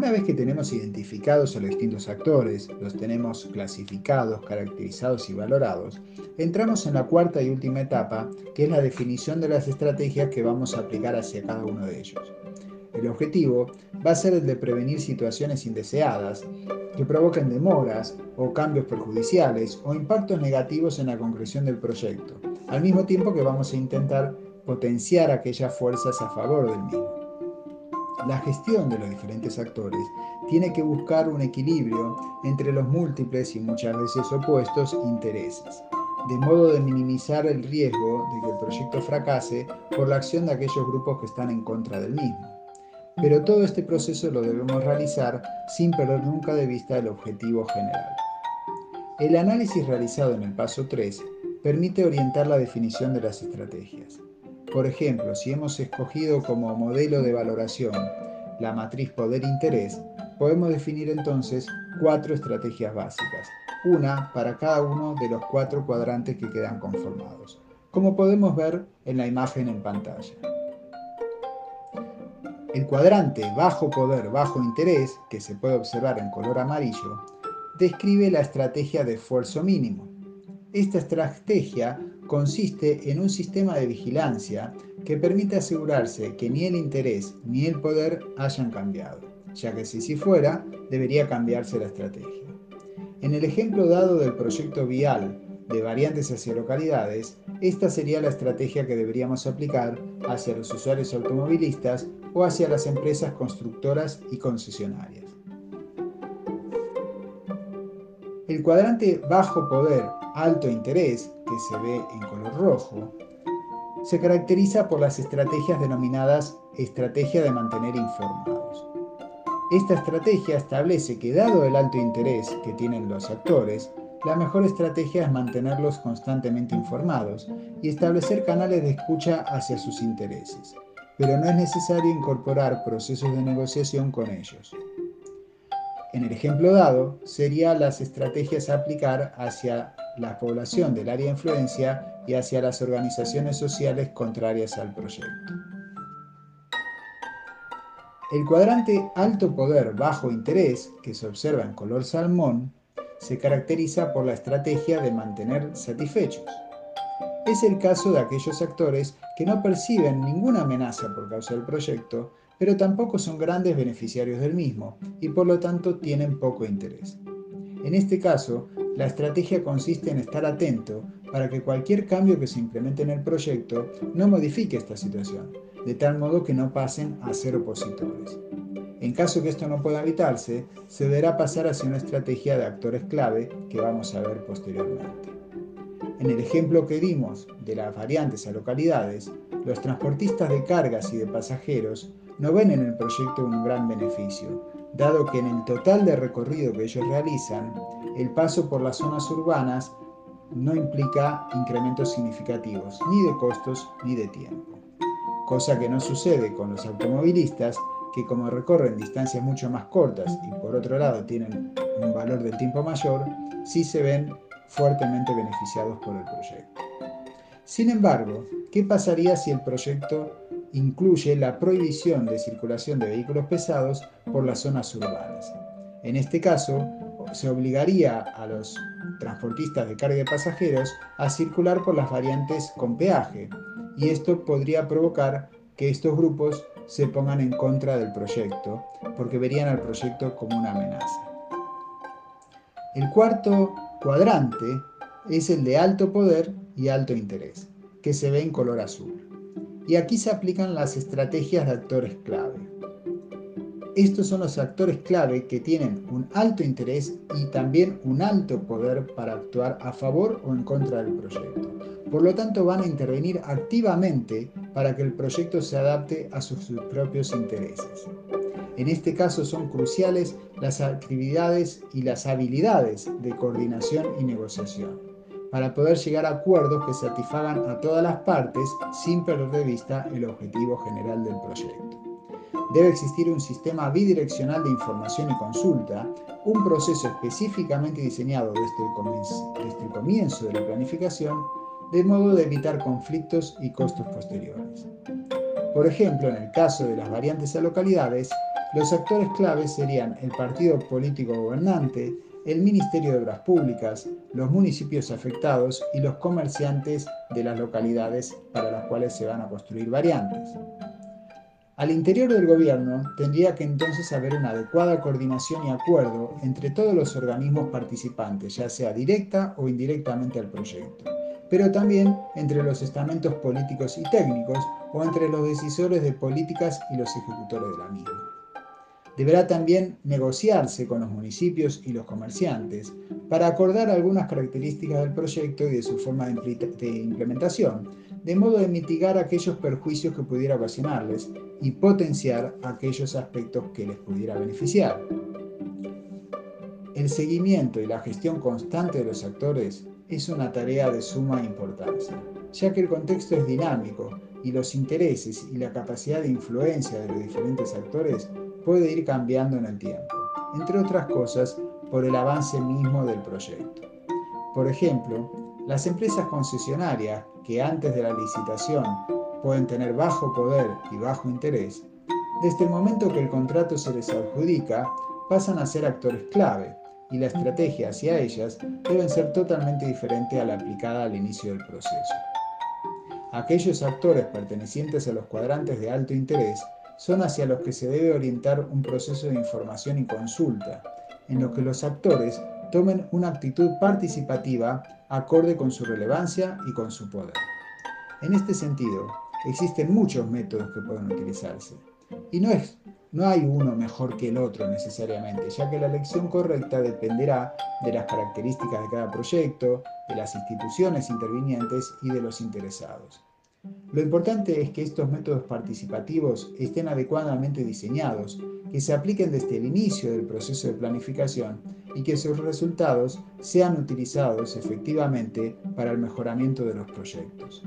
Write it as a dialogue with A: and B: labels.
A: Una vez que tenemos identificados a los distintos actores, los tenemos clasificados, caracterizados y valorados, entramos en la cuarta y última etapa, que es la definición de las estrategias que vamos a aplicar hacia cada uno de ellos. El objetivo va a ser el de prevenir situaciones indeseadas que provoquen demoras o cambios perjudiciales o impactos negativos en la concreción del proyecto, al mismo tiempo que vamos a intentar potenciar aquellas fuerzas a favor del mismo. La gestión de los diferentes actores tiene que buscar un equilibrio entre los múltiples y muchas veces opuestos intereses, de modo de minimizar el riesgo de que el proyecto fracase por la acción de aquellos grupos que están en contra del mismo. Pero todo este proceso lo debemos realizar sin perder nunca de vista el objetivo general. El análisis realizado en el paso 3 permite orientar la definición de las estrategias. Por ejemplo, si hemos escogido como modelo de valoración la matriz poder-interés, podemos definir entonces cuatro estrategias básicas, una para cada uno de los cuatro cuadrantes que quedan conformados, como podemos ver en la imagen en pantalla. El cuadrante bajo poder, bajo interés, que se puede observar en color amarillo, describe la estrategia de esfuerzo mínimo. Esta estrategia consiste en un sistema de vigilancia que permite asegurarse que ni el interés ni el poder hayan cambiado, ya que si sí fuera, debería cambiarse la estrategia. En el ejemplo dado del proyecto vial de variantes hacia localidades, esta sería la estrategia que deberíamos aplicar hacia los usuarios automovilistas o hacia las empresas constructoras y concesionarias. El cuadrante bajo poder, alto interés, que se ve en color rojo, se caracteriza por las estrategias denominadas estrategia de mantener informados. Esta estrategia establece que dado el alto interés que tienen los actores, la mejor estrategia es mantenerlos constantemente informados y establecer canales de escucha hacia sus intereses pero no es necesario incorporar procesos de negociación con ellos. En el ejemplo dado, serían las estrategias a aplicar hacia la población del área de influencia y hacia las organizaciones sociales contrarias al proyecto. El cuadrante alto poder, bajo interés, que se observa en color salmón, se caracteriza por la estrategia de mantener satisfechos. Es el caso de aquellos actores que no perciben ninguna amenaza por causa del proyecto, pero tampoco son grandes beneficiarios del mismo y por lo tanto tienen poco interés. En este caso, la estrategia consiste en estar atento para que cualquier cambio que se implemente en el proyecto no modifique esta situación, de tal modo que no pasen a ser opositores. En caso que esto no pueda evitarse, se deberá pasar hacia una estrategia de actores clave que vamos a ver posteriormente. En el ejemplo que dimos de las variantes a localidades, los transportistas de cargas y de pasajeros no ven en el proyecto un gran beneficio, dado que en el total de recorrido que ellos realizan, el paso por las zonas urbanas no implica incrementos significativos ni de costos ni de tiempo. Cosa que no sucede con los automovilistas que como recorren distancias mucho más cortas y por otro lado tienen un valor del tiempo mayor, sí se ven fuertemente beneficiados por el proyecto. Sin embargo, ¿qué pasaría si el proyecto incluye la prohibición de circulación de vehículos pesados por las zonas urbanas? En este caso, se obligaría a los transportistas de carga de pasajeros a circular por las variantes con peaje, y esto podría provocar que estos grupos se pongan en contra del proyecto, porque verían al proyecto como una amenaza. El cuarto cuadrante es el de alto poder y alto interés, que se ve en color azul. Y aquí se aplican las estrategias de actores clave. Estos son los actores clave que tienen un alto interés y también un alto poder para actuar a favor o en contra del proyecto. Por lo tanto, van a intervenir activamente para que el proyecto se adapte a sus propios intereses. En este caso son cruciales las actividades y las habilidades de coordinación y negociación, para poder llegar a acuerdos que satisfagan a todas las partes sin perder de vista el objetivo general del proyecto. Debe existir un sistema bidireccional de información y consulta, un proceso específicamente diseñado desde el, comienzo, de la planificación, de modo de evitar conflictos y costos posteriores. Por ejemplo, en el caso de las variantes a localidades, Los actores claves serían el partido político gobernante, el Ministerio de Obras Públicas, los municipios afectados y los comerciantes de las localidades para las cuales se van a construir variantes. Al interior del gobierno tendría que entonces haber una adecuada coordinación y acuerdo entre todos los organismos participantes, ya sea directa o indirectamente al proyecto, pero también entre los estamentos políticos y técnicos o entre los decisores de políticas y los ejecutores de la misma. Deberá también negociarse con los municipios y los comerciantes para acordar algunas características del proyecto y de su forma de implementación, de modo de mitigar aquellos perjuicios que pudiera ocasionarles y potenciar aquellos aspectos que les pudiera beneficiar. El seguimiento y la gestión constante de los actores es una tarea de suma importancia, ya que el contexto es dinámico y los intereses y la capacidad de influencia de los diferentes actores puede ir cambiando en el tiempo, entre otras cosas por el avance mismo del proyecto. Por ejemplo, las empresas concesionarias, que antes de la licitación pueden tener bajo poder y bajo interés, desde el momento que el contrato se les adjudica, pasan a ser actores clave y la estrategia hacia ellas deben ser totalmente diferente a la aplicada al inicio del proceso. Aquellos actores pertenecientes a los cuadrantes de alto interés son hacia los que se debe orientar un proceso de información y consulta, en los que los actores tomen una actitud participativa acorde con su relevancia y con su poder. En este sentido, existen muchos métodos que pueden utilizarse, y no, es, no hay uno mejor que el otro necesariamente, ya que la elección correcta dependerá de las características de cada proyecto, de las instituciones intervinientes y de los interesados. Lo importante es que estos métodos participativos estén adecuadamente diseñados, que se apliquen desde el inicio del proceso de planificación y que sus resultados sean utilizados efectivamente para el mejoramiento de los proyectos.